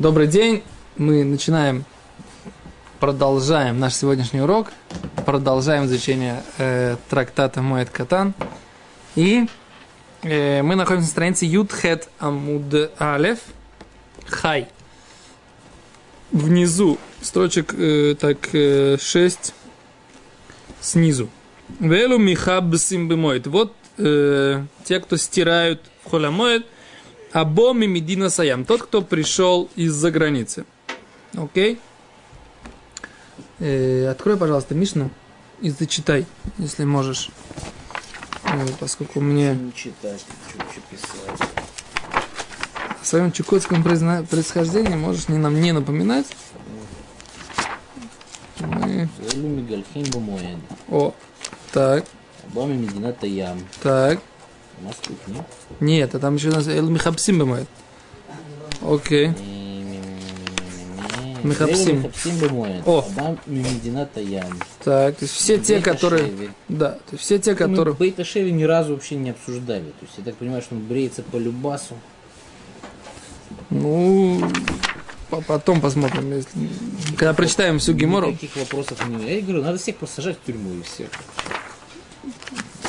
Добрый день. Мы начинаем, продолжаем наш сегодняшний урок. Продолжаем изучение э, трактата Моэт Катан. И э, мы находимся на странице Ютхет Амуд Алев Хай. Внизу строчек э, так э, 6 снизу. Велу Михаб Симбемоет. Вот э, те, кто стирают в Холямоет, Абоми Медина Саям, тот, кто пришел из-за границы. Окей? Э, открой, пожалуйста, Мишну и зачитай, если можешь. Э, поскольку мне Не читать, что писать. о своем чукотском призна- происхождении можешь не нам не напоминать. Мы... О, так, Обама Медина Таям. так. Нет. Нет, а там еще у нас Эл Михапсим бывает. Окей. Михапсим. О. Так, то есть все те, которые... Да, то есть все те, которые... Бейта Шеви ни разу вообще не обсуждали. То есть я так понимаю, что он бреется по любасу. Ну, по- потом посмотрим, если... Когда прочитаем всю Гемору. Никаких вопросов не Я говорю, надо всех посажать в тюрьму и все.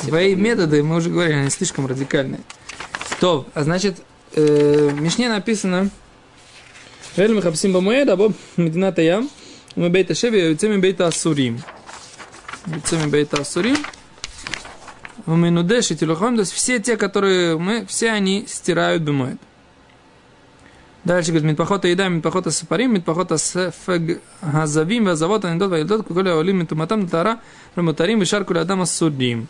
Свои методы, мы уже говорили, они слишком радикальные. То, а значит, э, в Мишне написано Эль Михапсим Бамуэд, або Медината Ям, мы бейта Шеви, яйцами бейта Асурим. Яйцами бейта Асурим. В Минудеш и Телухам, то есть все те, которые мы, все они стирают Бамуэд. Дальше говорит, Митпахота еда, Митпахота сапарим, Митпахота сефег газавим, вазавот, анидот, ваилдот, куколя олим, митуматам, тара, рамутарим, вишаркуля адама судим.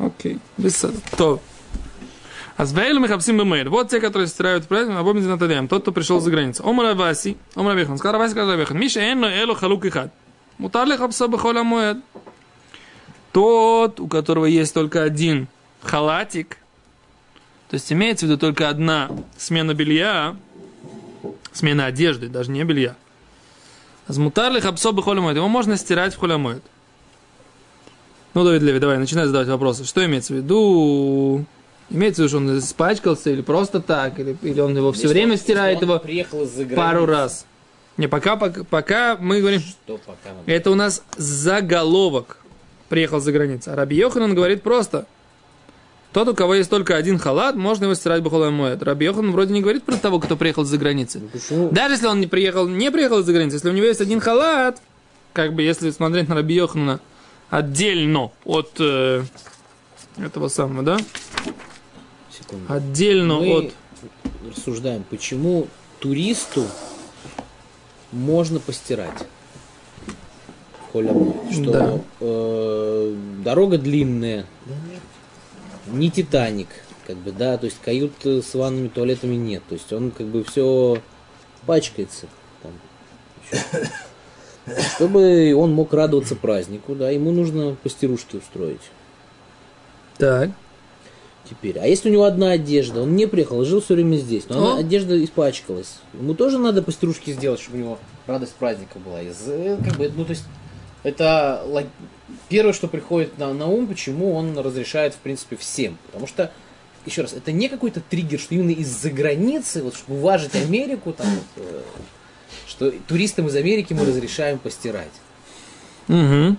Окей, без То. Азбейлу Михабсим Бамейр. Вот те, которые стирают праздник, напомните на Талиям. Тот, кто пришел за границу. Омар Аваси, Омар Авихан. Сказал Аваси, сказал Авихан. Миша Энно Элу Халук Ихад. Мутарли Хабса Бахоля Муэд. Тот, у которого есть только один халатик, то есть имеется в виду только одна смена белья, смена одежды, даже не белья. Азмутарли Хабсо Бахоля Муэд. Его можно стирать в Холя Муэд. Ну, Давид Леви, давай, начинай задавать вопросы. Что имеется в виду? Имеется в виду, что он испачкался или просто так, или, или он его все Если время он- стирает его приехал из-за пару раз. Не, пока, пока, пока мы говорим, Что пока это у нас заголовок приехал за границу. А Раби Йоханан говорит просто, тот, у кого есть только один халат, можно его стирать бахолай моет. Раби Йоханан вроде не говорит про того, кто приехал за границы. Ну, Почему? Даже если он не приехал, не приехал из-за границы, если у него есть один халат, как бы если смотреть на Раби Йоханана отдельно от э, этого самого, да? Секунду. Отдельно Мы от... рассуждаем, почему туристу можно постирать в Холямой, что Да. э, дорога длинная, не Титаник, как бы, да, то есть кают с ванными, туалетами нет, то есть он как бы все пачкается. Там, еще. Чтобы он мог радоваться празднику, да, ему нужно постирушки устроить. Так. Теперь, а если у него одна одежда, он не приехал, жил все время здесь, но она- О. одежда испачкалась, ему тоже надо постружки сделать, чтобы у него радость праздника была. Из, э, как бы, ну, то есть, это первое, что приходит на, на ум, почему он разрешает, в принципе, всем. Потому что, еще раз, это не какой-то триггер, что именно из-за границы, вот, чтобы уважить Америку, там, вот, э, что туристам из Америки мы разрешаем постирать. Угу.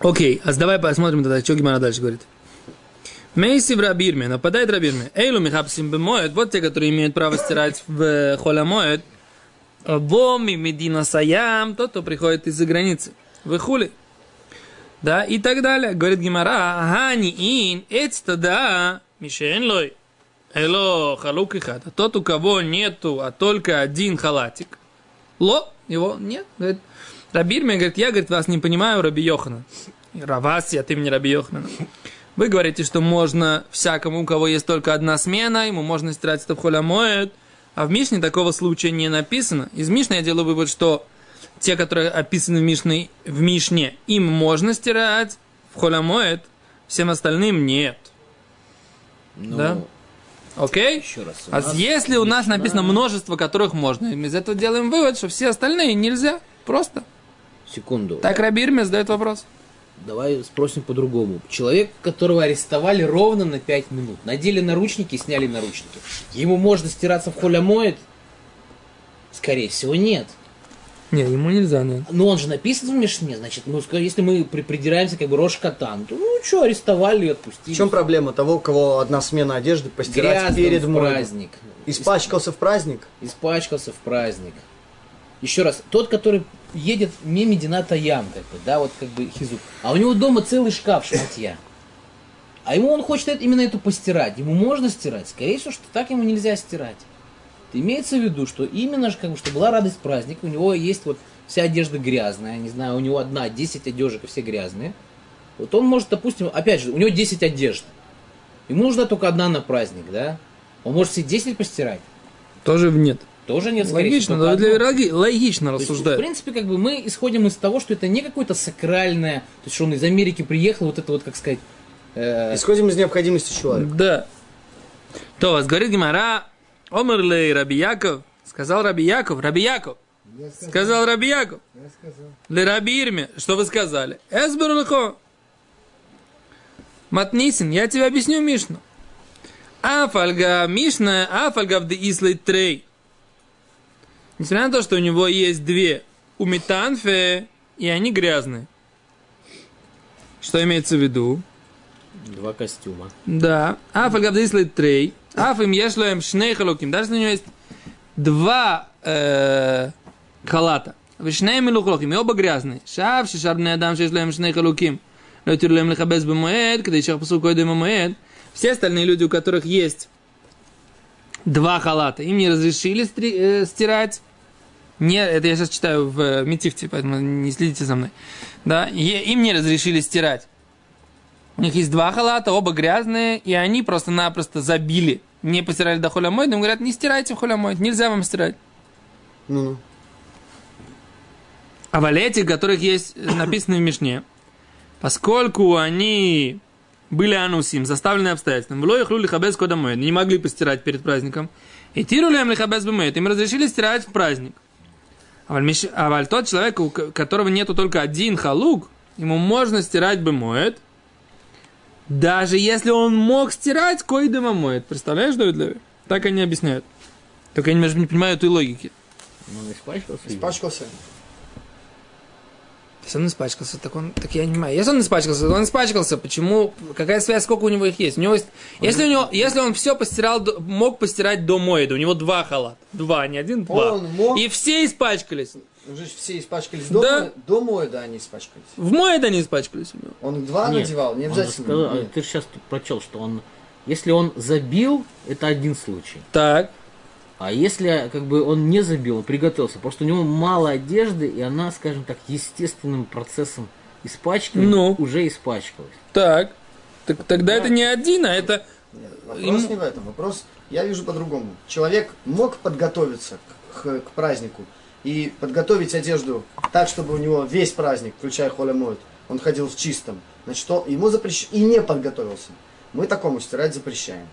Окей, а давай посмотрим тогда, что Гимара дальше говорит. Мейси в Рабирме, нападает Рабирме. Эйлу михапсим бемоет, вот те, которые имеют право стирать в холямоет. Боми Медина Саям, тот, кто приходит из-за границы. Вы хули. Да, и так далее. Говорит Гимара, Хани ин, эцта да, мишен лой. Эло халук и хат. А тот, у кого нету, а только один халатик. Ло, его нет. Говорит, Рабирме говорит, я, говорит, вас не понимаю, Раби Йохана. Раваси, а ты мне Раби Йохана. Вы говорите, что можно всякому, у кого есть только одна смена, ему можно стирать это в. А в Мишне такого случая не написано. Из Мишны я делаю вывод, что те, которые описаны в Мишне, в Мишне им можно стирать в холямоет, всем остальным нет. Но, Да. Окей? еще раз. А нас если у нас написано множество, которых можно, мы из этого делаем вывод, что все остальные нельзя. Просто. Секунду. Так Рабирме задает вопрос. Давай спросим по-другому. Человек, которого арестовали ровно на 5 минут, надели наручники, сняли наручники. Ему можно стираться в холямоид? Скорее всего, нет. Не, ему нельзя, нет. Но он же написан в Мишне, значит, ну, если мы при- придираемся как бы Рош Катан, то ну что, арестовали и отпустили. В чем проблема того, у кого одна смена одежды постирать Грязно перед в праздник. Испачкался в праздник? Испачкался в праздник. Еще раз, тот, который едет мимо Дината Ям, как бы, да, вот как бы хизук. А у него дома целый шкаф шматья. А ему он хочет именно эту постирать. Ему можно стирать? Скорее всего, что так ему нельзя стирать. Имеется в виду, что именно, же, как бы, что была радость праздника, у него есть вот вся одежда грязная, не знаю, у него одна, 10 одежек, и все грязные. Вот он может, допустим, опять же, у него 10 одежд. Ему нужна только одна на праздник, да? Он может все 10 постирать. Тоже нет. Тоже нет, скорее Логично, всего, для- логи- логично есть, в принципе, как бы мы исходим из того, что это не какое-то сакральное, то есть что он из Америки приехал, вот это вот, как сказать, э, Исходим из необходимости человека. Да. То, вас говорит Гимара, Омер лей Раби Яков, сказал Раби Яков, Раби Яков, сказал Раби Яков, Ле Раби Ирме, что вы сказали? Эсберу лехо. Матнисин, я тебе объясню Мишну. Афальга Мишна, Афальга в Ислей Трей. Несмотря на то, что у него есть две умитанфе, и они грязные. Что имеется в виду? два костюма. Да. Аф аль гавдислей трей. Аф им ешлоем шней халуким. Даже если у него есть два э, халата. ושניהם מלוכלכים, оба грязные. שב ששאר בני אדם שיש להם שני חלוקים, לא יתירו להם לכבס במועד, כדי שיחפשו קודם המועד. Все остальные люди, у которых есть два халата, им не разрешили стри- э, стирать. Не, это я сейчас читаю в э, Митифте, поэтому не следите за мной. Да, е- им не разрешили стирать. У них есть два халата, оба грязные, и они просто-напросто забили. не постирали до холямой, но им говорят, не стирайте в холямой, нельзя вам стирать. Ну-ну. А валети, которых есть э, написано в Мишне, поскольку они были анусим, заставлены обстоятельствами, вло их лихабез кодамой, не могли постирать перед праздником, и тиру им лихабез бумеет, им разрешили стирать в праздник. А валь а тот человек, у ко- которого нету только один халук, ему можно стирать бумоет, даже если он мог стирать, кой дома моет. Представляешь, Давид Леви? Так они объясняют. Только я немножко не понимаю этой логики. Он испачкался. Испачкался. Если он испачкался, так он, так я не понимаю. Если он испачкался, то он испачкался. Почему? Какая связь? Сколько у него их есть? У него есть. Если у него, если он все постирал, до- мог постирать до моеда, у него два халата, два, не один, два. Он мог- И все испачкались. Уже все испачкались Да. дома, до моеда они испачкались. В моеда они испачкались у него. Он два Нет, надевал, не он обязательно. сказал- а Нет. ты же сейчас прочел, что он, если он забил, это один случай. Так. А если как бы он не забил, он приготовился, просто у него мало одежды, и она, скажем так, естественным процессом испачкивания Ну. уже испачкалась. Так. Так тогда это не один, а это. Нет, вопрос Ему- не в этом. Вопрос я вижу по-другому. Человек мог подготовиться к- к празднику и подготовить одежду так, чтобы у него весь праздник, включая холя моет, он ходил в чистом. Значит, он- ему запрещено и не подготовился. Мы такому стирать запрещаем.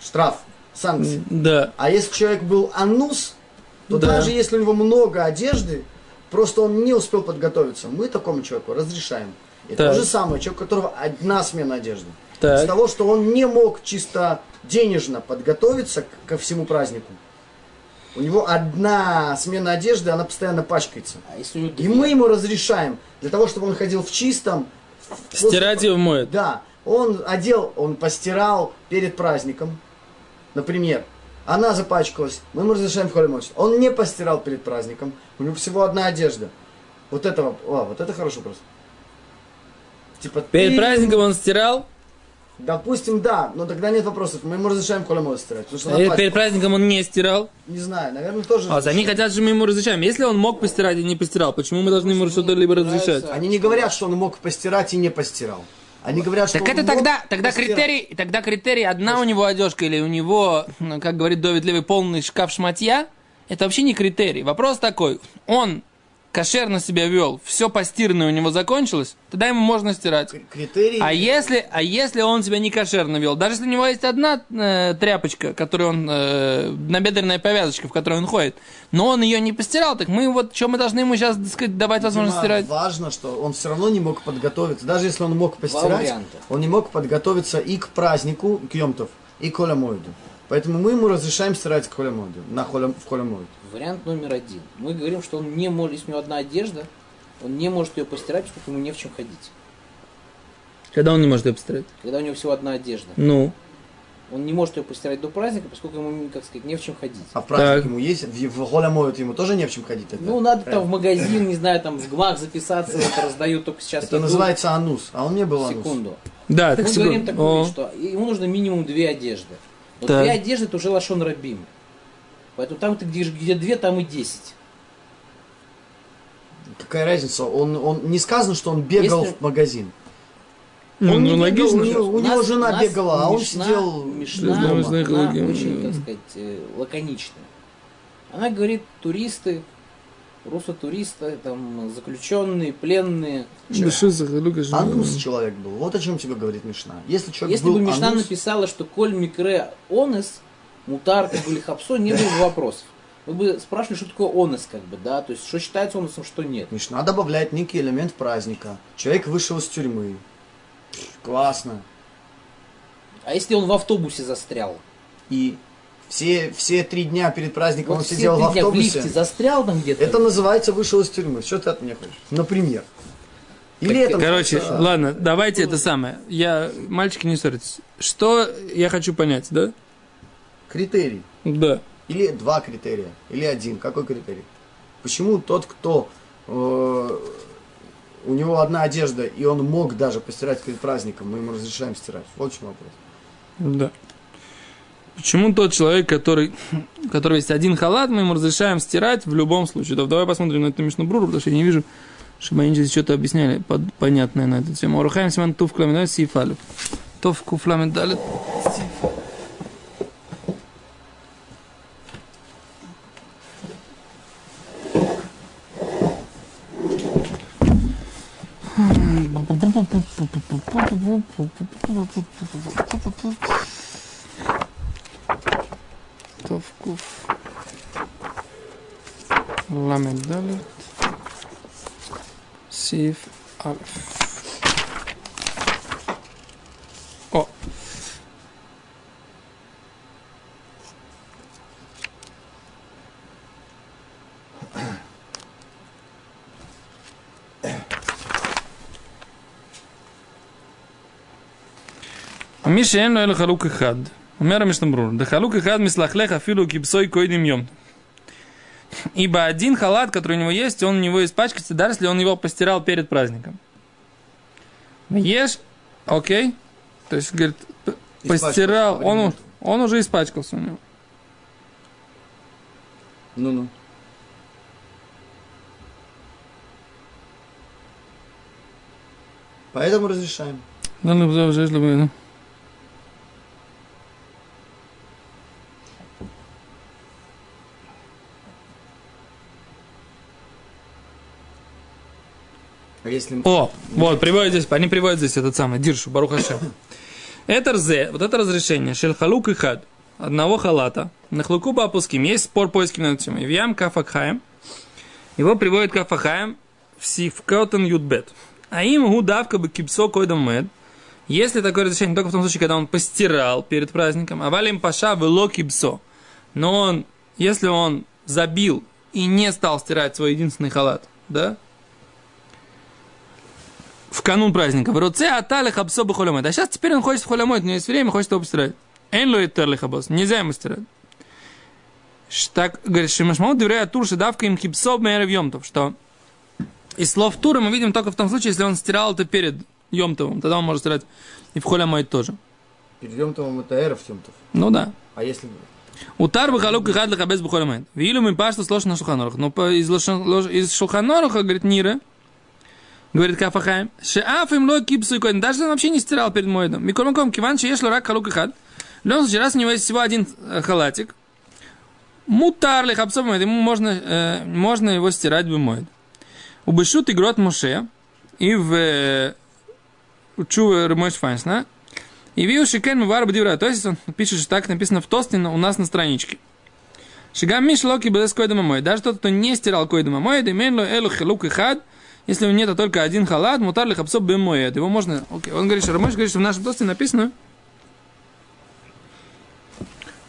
Штраф, санкции. Да. А если человек был анус, то Да. даже если у него много одежды, просто он не успел подготовиться, мы такому человеку разрешаем. И Так. то же самое, человек, у которого одна смена одежды. Так. Из того, что он не мог чисто денежно подготовиться ко всему празднику, у него одна смена одежды, она постоянно пачкается. А если у него И мы ему разрешаем, для того, чтобы он ходил в чистом, после- Стирать его моет. да, он одел, он постирал перед праздником, например, она запачкалась, мы ему разрешаем в холе мочь. Он не постирал перед праздником, у него всего одна одежда. Вот этого, о, вот это хороший вопрос. Типа, Перед ты- праздником он стирал, Допустим, да, но тогда нет вопросов. Мы ему разрешаем мочь стирать. Потому что а она перед пачкалась. праздником он не стирал. Не знаю, наверное, тоже. А вот они хотят, что мы ему разрешаем. Если он мог постирать и не постирал, почему мы должны ему что-то либо разрешать? Они не говорят, что он мог постирать и не постирал. Они говорят, что Так это тогда, тогда постирать. критерий, тогда критерий, одна у него одежка или у него, ну, как говорит Довид Левый, полный шкаф шматья, это вообще не критерий. Вопрос такой, он кошерно себя вел, все постиранное у него закончилось, тогда ему можно стирать. Критерий. А если, а если он себя не кошерно вел, даже если у него есть одна э, тряпочка, которую он, э, набедренная повязочка, в которой он ходит, но он ее не постирал, так мы вот, что мы должны ему сейчас, так сказать, давать возможность Дима, стирать? Важно, что он все равно не мог подготовиться. Даже если он мог постирать, он не мог подготовиться и к празднику, к Йомтов, и к Олямоиду. Поэтому мы ему разрешаем стирать к холямоду, на холям, в холямод. Вариант номер один. Мы говорим, что он не может, если у него одна одежда, он не может ее постирать, поскольку ему не в чем ходить. Когда он не может ее постирать? Когда у него всего одна одежда. Ну, Он не может ее постирать до праздника, поскольку ему, как сказать, не в чем ходить. А в праздник Так. ему есть, в, в холямод ему тоже не в чем ходить. тогда? Ну, надо там в Правильно. магазин, не знаю, там в ГМАК записаться, это раздают только сейчас. Это еду. называется анус, а он не был анус. Секунду. да, так Мы секунду. говорим такую О, вещь, что ему нужно минимум две одежды. Но Так. две одежды это уже лошон рабим. Поэтому там ты где, где две, там и десять. Какая разница? Он, он не сказано, что он бегал Если- в магазин. ну, он не ну, бегал, логично. у него- у нас- него жена нас бегала, а он Мишна- сидел Мишна, дома. знаю, очень, как сказать, э, лаконичная. Она говорит, туристы, руссо-туристы, там, заключенные, пленные. Бешизах, Лукаш. Анус человек был. Вот о чем тебе говорит Мишна. Если человек Если был бы Мишна анус, написала, что коль микре онес, мутар как бы, или хапсо, не было бы вопросов. Вы бы спрашивали, что такое онес, как бы, да, то есть, что считается онесом, что нет. Мишна добавляет некий элемент праздника. Человек вышел из тюрьмы. Классно. А если он в автобусе застрял? И все, все три дня перед праздником Вот он все сидел в дня в автобусе. лифте застрял там где-то? Это называется вышел из тюрьмы. Что ты от меня хочешь? Например. Или это Короче, называется- ладно, давайте это самое. Я, мальчики, не ссоритесь. Что я хочу понять, да? Критерий. Да. Или два критерия. Или один. Какой критерий? Почему тот, кто э, у него одна одежда, и он мог даже постирать перед праздником, мы ему разрешаем стирать? Вот в чем вопрос. Да. Почему тот человек, который, у которого есть один халат, мы ему разрешаем стирать в любом случае? Да, давай посмотрим на эту Мишну Бруру, потому что я не вижу, чтобы они здесь что-то объясняли под- понятное на эту тему. Арухаем Симан Тув Кламидалит Сифалю. Тов Куфламидалит Тов מי שאין לו אלא חלוק אחד, אומר המשנה ברור, דחלוק אחד מסלחלך אפילו כבשוי קוידים יום. Ибо один халат, который у него есть, он у него испачкается, даже если он его постирал перед праздником. Ешь, окей. То есть, говорит, п- постирал, Испачкался, он, у- нет. он уже испачкался у него. Ну-ну. Поэтому разрешаем. Да, ну, да, уже, чтобы, ну. если... О, вот, приводят здесь, они приводят здесь этот самый, Диршу, Барухашем. Это рзе, вот это разрешение, шельхалук и хад, одного халата, нахлуку по опуским, есть спор поиски на эту тему. Ивьям кафакхаем, его приводит кафахаем в сифкотен юдбет. А им гудавка бы кипсо койдам мед, если такое разрешение только в том случае, когда он постирал перед праздником, а валим паша вело кипсо, но он, если он забил и не стал стирать свой единственный халат, да, в канун праздника. В руце атали хабсо бы холямойт. А сейчас теперь он хочет в у него есть время, хочет его постирать. Эн ло и хабос. Нельзя ему стирать. Так, говорит, Шимашмаут доверяет тур давка им хипсо мэр йомтов, что из слов тура мы видим только в том случае, если он стирал это перед Йомтовым, тогда он может стирать и в холямойт тоже. Перейдем там это эров Тёмтов. Ну да. А если... Утар бы халук и хад лахабез бухолямайт. Вилю мы пашту сложно на шуханорух. Но из, из шуханоруха, говорит Нира, говорит Кафахаем, шеаф им ло кипсу и коин. Даже он вообще не стирал перед моедом. Миколмаком киван, че ешь рак халук и хад. В любом раз у него есть всего один э, халатик, мутар ли хабсов моед, ему можно, э, можно его стирать бы моед. Убышут и грот Моше, и в э, Чува Ремойш Файнсна, и вил шикен мувар бдивра. То есть он пишет, что так написано в тосте у нас на страничке. Шигам миш локи без койда мой. Даже тот, кто не стирал койда мой, да имен элу хилук и хад, если у него нет только один халат, мутар ли хапсо бем моед. Его можно... Окей. Он говорит, что Рамош говорит, что в нашем тосте написано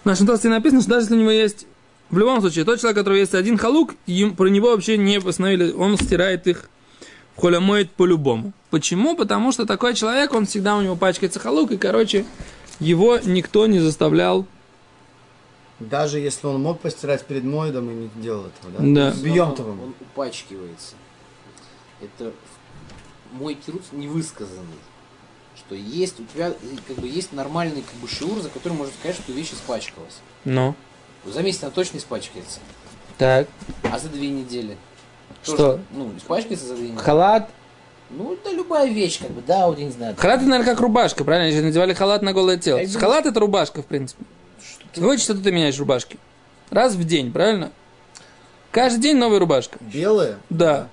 В нашем толсте написано, что даже если у него есть... В любом случае, тот человек, у которого есть один халук, им, про него вообще не постановили, он стирает их в холямоид по-любому. Почему? Потому что такой человек, он всегда у него пачкается халук, и, короче, его никто не заставлял. Даже если он мог постирать перед Моидом и не делал этого, да? Да. С Он, он упачкивается. Это мой тирус невысказанный. Что есть у тебя как бы есть нормальный как бы шиур, за который можно сказать, что вещь испачкалась. Ну. За месяц она точно испачкается. Так. А за две недели? Тоже, Что? Ну, испачкается за две недели. Халат. Ну, это любая вещь, как бы, да, вот я не знаю. Халат это, наверное, как рубашка, правильно? Они же надевали халат на голое тело. Я думаю, Халат это рубашка, в принципе. Хочешь, что ты меняешь рубашки? Раз в день, правильно? Каждый день новая рубашка. Белые, Да.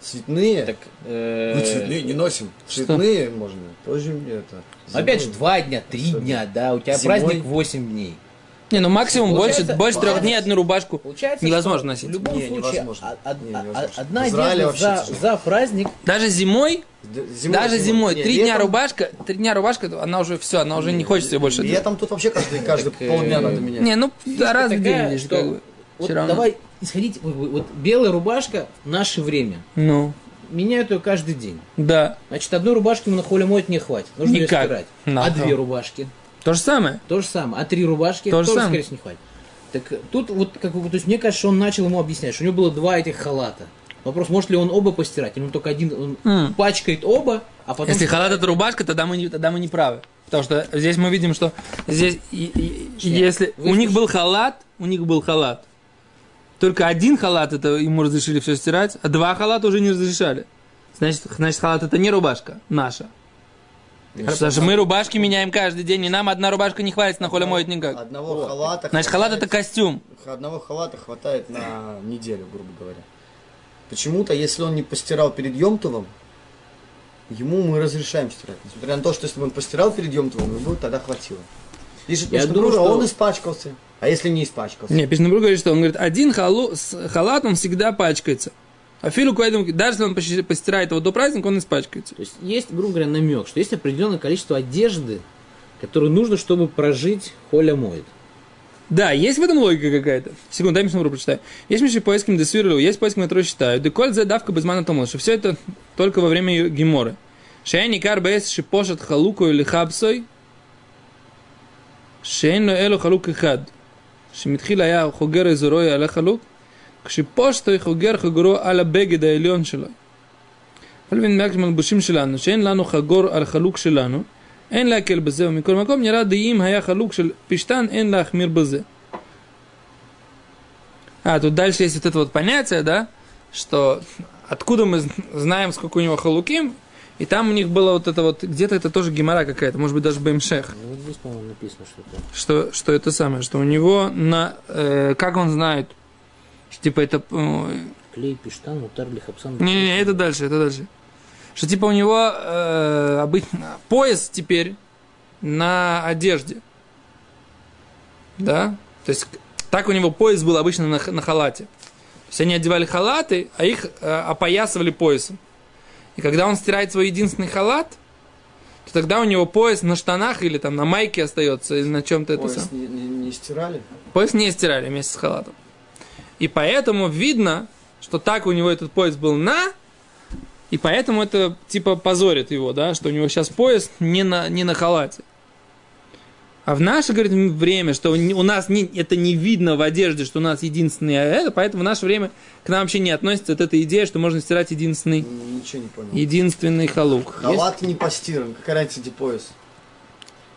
Цветные. Так, э, Ну, цветные не носим. Цветные можно. Тоже мне это. Опять же, зимой. два дня, три Особенно. дня, да, у тебя Зимой. праздник 8 дней. Не, ну максимум больше, Получается- больше трех получается- дней одну рубашку. Получается, Невозможно что носить. В любом Не, случае, невозможно. а- а- Не, а- невозможно. одна одежда вообще за, тяжело. за праздник. Даже зимой, зимой, даже зимой, Не, три дня летом- рубашка, три дня рубашка, она уже все, она уже не хочется ее больше. Летом тут вообще каждый, каждый Так, э, полдня надо менять. Не, ну раз в день что. Вот давай исходить, вот, белая рубашка в наше время. Ну, Меняют ее каждый день. да. Значит, одной рубашки на холе моет не хватит. Нужно ее Никак. стирать. Да. А две рубашки? То же самое. То же самое. А три рубашки То же тоже, самое. скорее всего, не хватит. Так э, тут вот, как бы, то есть мне кажется, что он начал ему объяснять, что у него было два этих халата. Вопрос, может ли он оба постирать? Или он только один, он М. пачкает оба, а потом... Если халат это рубашка, тогда мы, не, тогда мы не правы. Потому что здесь мы видим, что здесь, и- и- Нет, если вы у них был халат, у них был халат. Только один халат это ему разрешили все стирать, а два халата уже не разрешали. Значит, значит халат это не рубашка наша. Потому что мы рубашки меняем каждый день, и нам одна рубашка не хватит на холе моет никак. Одного халата. Значит, халат это костюм. Одного халата хватает на неделю, грубо говоря. Почему-то, если он не постирал перед Йомтовым, ему мы разрешаем стирать. Несмотря на то, что если бы он постирал перед Йомтовым, ему тогда хватило. Пишет Я думаю, что- он испачкался. А если не испачкался? Не, Пишнабру говорит, что он говорит, один халу, с халатом всегда пачкается. А Филу Куэдам, даже если он постирает его до праздника, он испачкается. То есть есть, грубо говоря, намек, что есть определенное количество одежды, которую нужно, чтобы прожить холя моет. Да, есть в этом логика какая-то. Секунду, дай Мишнабру прочитаю. Есть Миши поиском десвирлю, есть поиском, которые считают. Деколь за давка безмана тому, что все это только во время геморы. Шейни карбес шипошат халуку или хабсой. Шейну элу халук и хад. שמתחיל היה חוגר אזורו על החלוק, כשפושטו חוגר חגורו על הבגד העליון שלו. אבל ונמק מלבושים שלנו, שאין לנו חגור על החלוק שלנו, אין להקל בזה, ומכל מקום נראה די אם היה חלוק של פשטן, אין להחמיר בזה. А, тут дальше есть вот это вот понятие, да, что откуда мы знаем, сколько у него халуким, и там у них было вот это вот, где-то это тоже гемора какая-то, может быть, даже Бемшех, Ну, вот здесь, по-моему, написано что-то. что, что это самое, что у него на, э, как он знает, что типа это, э, Клей, пиштан, мутар, лихапсан. не-не-не, это дальше, это дальше. Что типа у него э, обычно пояс теперь на одежде. Да? То есть так у него пояс был обычно на, на халате. То есть они одевали халаты, а их э, опоясывали поясом. И когда он стирает свой единственный халат, то тогда у него пояс на штанах или там на майке остается, или на чем-то это Пояс самое. не, не- не стирали? Пояс не стирали вместе с халатом. И поэтому видно, что так у него этот пояс был на, и поэтому это типа позорит его, да, что у него сейчас пояс не на, не на халате. А в наше, говорит, время, что у нас не, это не видно в одежде, что у нас единственный а это, поэтому в наше время к нам вообще не относится вот эта идея, что можно стирать единственный, М, Ничего не понял. единственный халук. Халат не постиран. Какая разница, где пояс?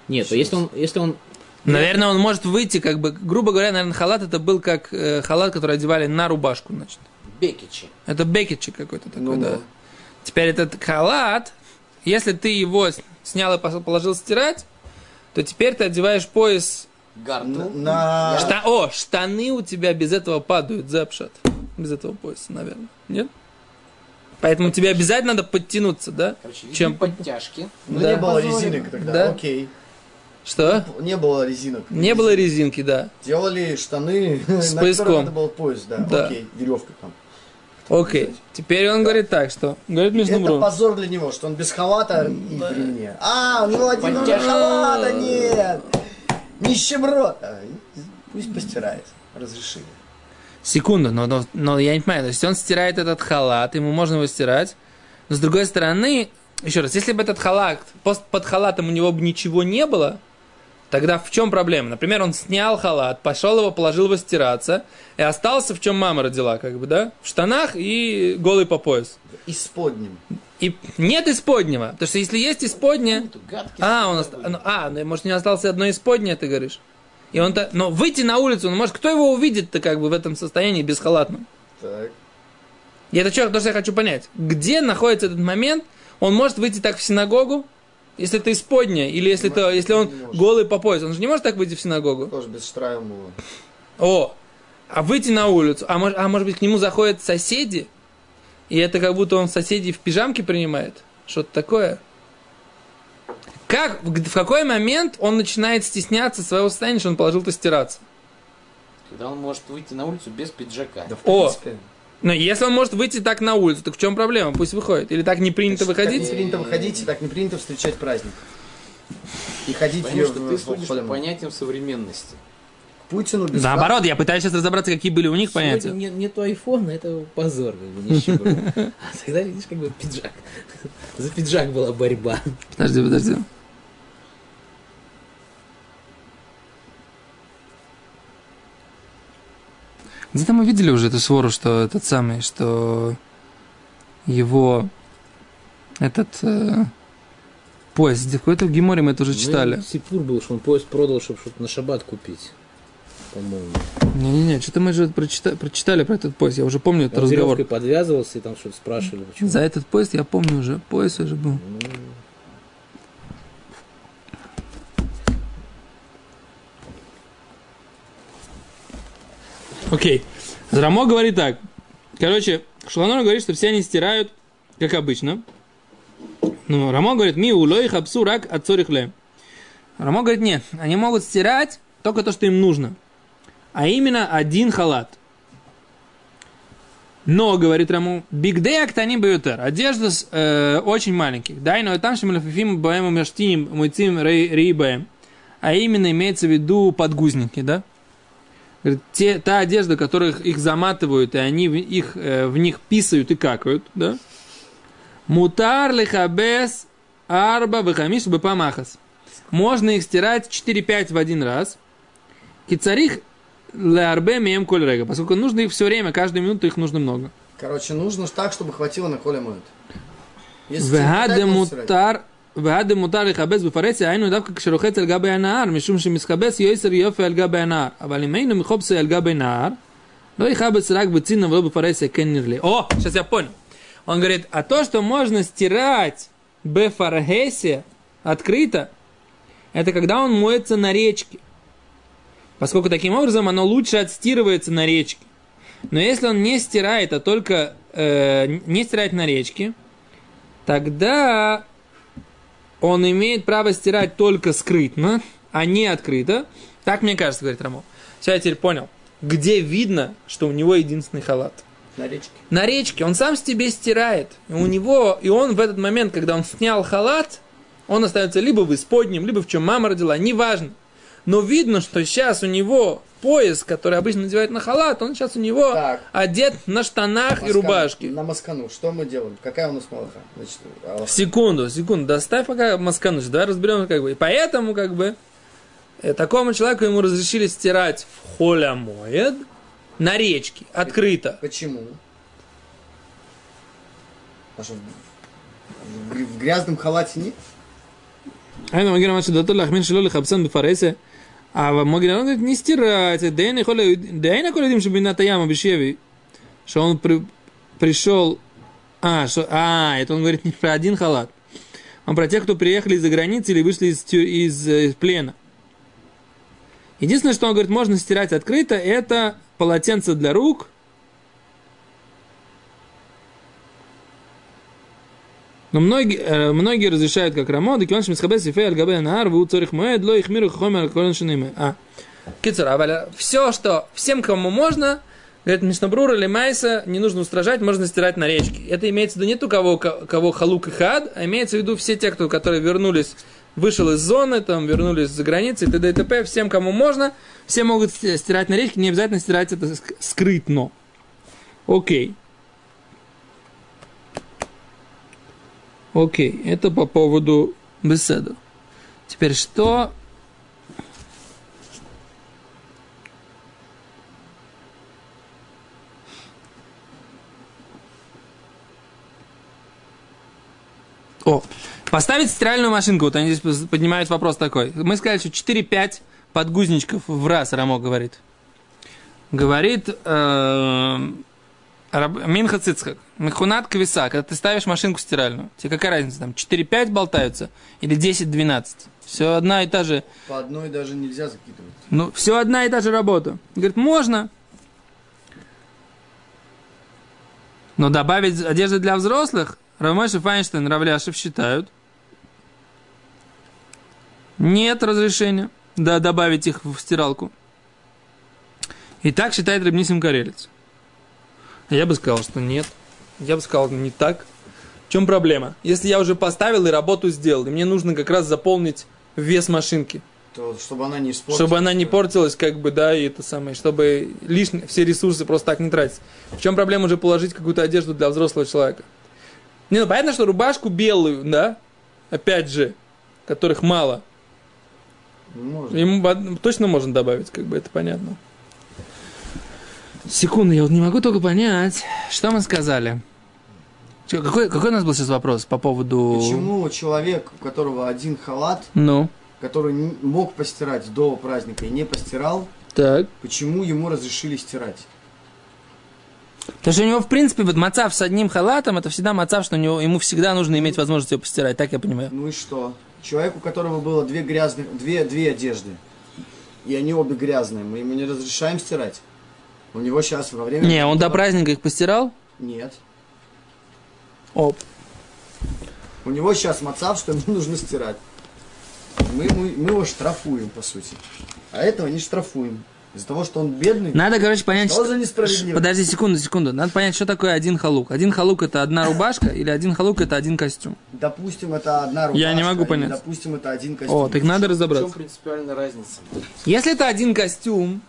Нет, то если он, если он Наверное, он может выйти, как бы, грубо говоря, наверное, халат это был как э, халат, который одевали на рубашку, значит. бекичи, Это бекетчик какой-то такой, Ну, да. ну. Теперь этот халат, если ты его снял и положил стирать, то теперь ты одеваешь пояс. гарту. На... Шта- О, штаны у тебя без этого падают, запшат. Без этого пояса, наверное. Нет? Поэтому тебе обязательно надо подтянуться, да? Короче, Чем? Подтяжки. Ну, Да. не было резинок тогда, Да. окей. Что? Не было резинок. Не было резинки, да. Делали штаны, С на пояском. надо был пояс, да. Да. Окей, веревка там. Окей. Теперь он говорит так, что... Говорит Это Мишнабру. позор для него, что он без халата и при мне. А, у него один Подтяжка. халата нет. Нищеброд! А, Пусть постирает. Разрешили. Секунду, но, но, но я не понимаю, то есть он стирает этот халат, ему можно его стирать, но с другой стороны, еще раз, если бы этот халат, под халатом у него бы ничего не было, тогда в чем проблема? Например, он снял халат, пошел его, положил его стираться, и остался в чем мама родила, как бы, да? В штанах и голый по пояс. Исподним. И нет исподнего, потому что если есть. Тут гадкий А, он будет. ну, а, ну, может, не остался одно исподнее, ты говоришь? И он то Но выйти на улицу, ну, может, кто его увидит-то как бы в этом состоянии бесхалатном? Так. И это что, то, что я хочу понять. Где находится этот момент? Он может выйти так в синагогу, если это исподнее, или если, Не то, может, если он голый по пояс. Он же не может так выйти в синагогу. Тоже без штраймова. О, а выйти на улицу, а может, а может быть к нему заходят соседи, и это как будто он соседей в пижамке принимает? Что-то такое? Как, в какой момент он начинает стесняться своего состояния, что он положил-то стираться? Когда он может выйти на улицу без пиджака. Да в О! Принципе. Ну, если он может выйти так на улицу, так в чем проблема? Пусть выходит. Или так не принято Так не выходить? принято выходить, и так не принято встречать праздник. И ходить в Потому что в- ты в- судишь по понятиям современности. Путину без Наоборот, я пытаюсь сейчас разобраться, какие были у них понятия. Сегодня нет, нету айфона, это позор, как бы, нищеброд. А Тогда, видишь, как бы пиджак. За пиджак была борьба. Подожди, подожди. Где-то мы видели уже эту свору, что этот самый, что его этот э, поезд, где какой-то в Геморе мы это уже читали. Ну, Сипур был, что он поезд продал, чтобы что-то на шаббат купить. По-моему. Не-не-не, что-то мы же прочита- прочитали про этот поезд, я уже помню этот Он разговор. подвязывался и там что-то спрашивали. Почему. За этот поезд я помню уже, поезд уже был. Ну, Окей. Рамо говорит так. Короче, Шуланор говорит, что все они стирают, как обычно. Ну, Рамо говорит, ми улой хапсу рак от цорихле. Рамо говорит, нет, они могут стирать только то, что им нужно. А именно один халат. Но, говорит Раму, бигдей актани баютер. Одежда с, э, очень маленьких. Дай, но там шемелефифим баэм умештиним муйцим рейбаем. А именно имеется в виду подгузники, да? Говорит, те, та одежда, которых их заматывают, и они в, их, э, в них писают и какают, да? Мутар лихабес арба бехамиш бепамахас. Можно их стирать 4-5 в один раз. Кицарих леарбе мем коль рега. Поскольку нужно их все время, каждую минуту их нужно много. Короче, нужно так, чтобы хватило на Коля. Если тебе не והדה хватает, будешь стирать. מותר, והדה מותר לכבס בפרהסיה, היינו דווקא כשרוחץ על גבי הנהר, משום שמסכבס יויסר יופי על גבי הנהר. אבל אם היינו מחובסי על גבי נהר, לא יכבס רק בצינה ולא בפרהסיה, כן נראה. О, сейчас я понял. Он говорит, а то, что можно стирать бефаргесе открыто, это когда он моется на речке. Поскольку таким образом оно лучше отстирывается на речке. Но если он не стирает, а только э, не стирает на речке, тогда он имеет право стирать только скрытно, а не открыто. Так мне кажется, говорит Рамо. Все, я теперь понял. Где видно, что у него единственный халат? На речке. На речке. Он сам себе стирает. И у него, и он в этот момент, когда он снял халат, он остается либо в исподнем, либо в чем мама родила, неважно. Но видно, что сейчас у него пояс, который обычно надевают на халат, он сейчас у него так. одет на штанах на маскану, и рубашке. На маскану. Что мы делаем? Какая у нас малаха? Значит, Аллах. секунду, секунду. Доставь пока маскану. Давай разберем, как бы. И поэтому, как бы, э, такому человеку ему разрешили стирать в холямоед на речке, открыто. Почему? Потому что в грязном халате нет. Айна Магира Мачи Датуллах Мин Шилоли Хабсан Бифаресе – а Магинарон говорит, не стирать. Дейна Колядим на Яма Бешеви. Что он при, пришел... А, что, а, это он говорит не про один халат. Он про тех, кто приехали из-за границы или вышли из, из, э, из плена. Единственное, что он говорит, можно стирать открыто, это полотенце для рук Но многие, э, многие разрешают как Рамо, да киван шмисхабес ифей аль габе наар, ву цорих моед, ло их миру хомер колен шиниме. А, кицур, а все, что всем, кому можно, говорит Мишнабрура или Майса, не нужно устражать, можно стирать на речке. Это имеется в виду не только кого, кого халук и хад, а имеется в виду все те, кто, которые вернулись вышел из зоны, там, вернулись за границей, т.д. и т.п. Всем, кому можно, все могут ст- стирать на речке, не обязательно стирать это ск- скрытно. Окей. Окей, это по поводу беседы. Теперь что... О, поставить стиральную машинку. Вот они здесь поднимают вопрос такой. Мы сказали, что 4-5 подгузничков в раз, Рамо говорит. Говорит э, Минха Цицхак. Мехунат Квиса. Когда ты ставишь машинку стиральную, тебе какая разница? Там 4-5 болтаются или 10-12? Все одна и та же По одной даже нельзя закидывать. ну, все одна и та же работа. Говорит, можно. Но добавить одежды для взрослых, Рамойша Файнштейн, Равляшев считают, нет разрешения да, добавить их в стиралку. И так считает Рабнисим Карелец. Я бы сказал, что нет. Я бы сказал, не так. В чем проблема? Если я уже поставил и работу сделал, и мне нужно как раз заполнить вес машинки, То, чтобы она не испортилась. чтобы она не портилась, как бы, да, и это самое, чтобы лишние все ресурсы просто так не тратить. В чем проблема уже положить какую-то одежду для взрослого человека? Не, ну понятно, что рубашку белую, да, опять же, которых мало, Можно. ему точно можно добавить, как бы, это понятно. Секунду, я вот не могу только понять, что мы сказали. Какой, какой у нас был сейчас вопрос по поводу... Почему человек, у которого один халат, Ну, который мог постирать до праздника и не постирал, так. почему ему разрешили стирать? Потому что у него, в принципе, вот мацав с одним халатом, это всегда мацав, что у него, ему всегда нужно иметь возможность его постирать, так я понимаю. Ну и что? Человек, у которого было две грязных, две, две одежды, и они обе грязные, мы ему не разрешаем стирать? У него сейчас во время... Не, он до праздника их постирал? Нет. Оп. У него сейчас мацав, что ему нужно стирать. Мы, ему- мы его штрафуем, по сути. А этого не штрафуем. Из-за того, что он бедный. Надо, короче, понять... Что что- за несправедливость? Подожди секунду, секунду. Надо понять, что такое один халук. Один халук это одна рубашка или один халук это один костюм. Допустим, это одна рубашка. Я не могу или, понять. Допустим, это один костюм. О, так надо В чем разобраться. принципиальная разница? Если это один костюм,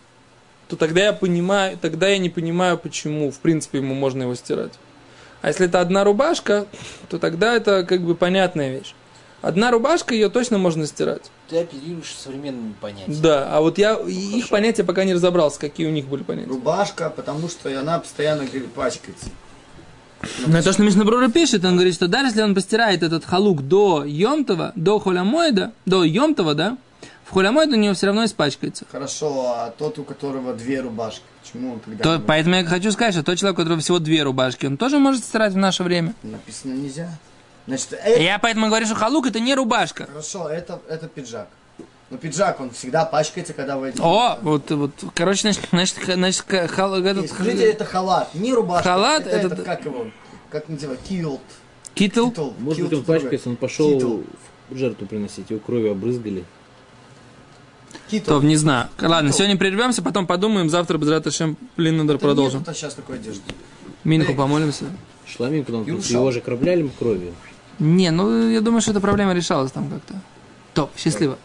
то тогда я понимаю, тогда я не понимаю, почему, в принципе, ему можно его стирать. А если это одна рубашка, то тогда это как бы понятная вещь. Одна рубашка, ее точно можно стирать. Ты оперируешь современными понятиями. Да, а вот я и их понятия пока не разобрался, какие у них были понятия. Рубашка, потому что она постоянно говорит, пачкается. Но то, что Мишнабрура пишет, он говорит, что даже если он постирает этот халук до Йомтова, до Холямоида, до Йомтова, да, в Холямоид у него все равно испачкается. Хорошо, а тот, у которого две рубашки, почему он тогда То, не поэтому я хочу сказать, что тот человек, у которого всего две рубашки, он тоже может стирать в наше время. написано нельзя? Значит, э, Я поэтому говорю, что халук это не рубашка. хорошо, это, это пиджак. Но пиджак, он всегда пачкается, когда вы. О, вот, вот, короче, значит, значит, значит ха- хал- этот, Скажите, это халат, не рубашка. Халат это, это- этот, как его, как называется, килт. китл. Китл. Может быть, Килт он другой. пачкается, он пошел Китл. в жертву приносить, его кровью обрызгали. То, не знаю. Ладно, сегодня прервемся, потом подумаем, завтра без Раташем Линнадер продолжим. Нет сейчас такой одежды. Минху помолимся. Шламим, потом его же кровляли кровью. Не, ну, я думаю, что эта проблема решалась там как-то. То, счастливо.